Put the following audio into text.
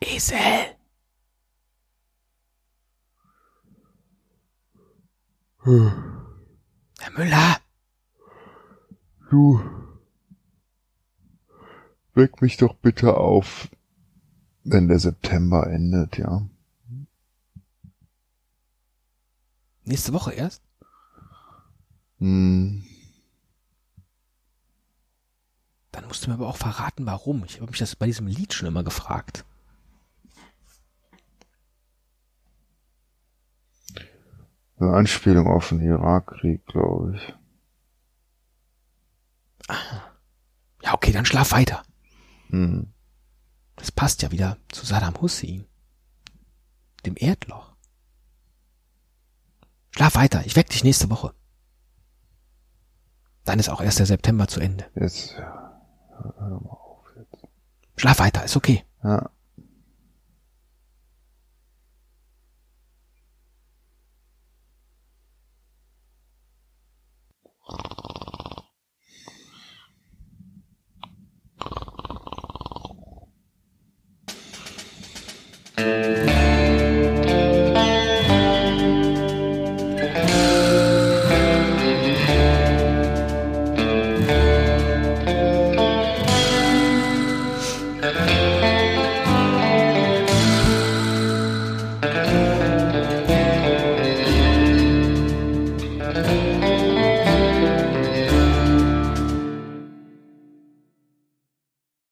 Esel. Herr Müller. Du. Weck mich doch bitte auf, wenn der September endet, ja. Nächste Woche erst? Hm. Dann musst du mir aber auch verraten, warum. Ich habe mich das bei diesem Lied schon immer gefragt. Eine Anspielung auf den Irakkrieg, glaube ich. Ja, okay, dann schlaf weiter. Hm. Das passt ja wieder zu Saddam Hussein. Dem Erdloch. Schlaf weiter, ich weck dich nächste Woche. Dann ist auch erst der September zu Ende. Jetzt, ja, hör mal auf jetzt. Schlaf weiter, ist okay. Ja.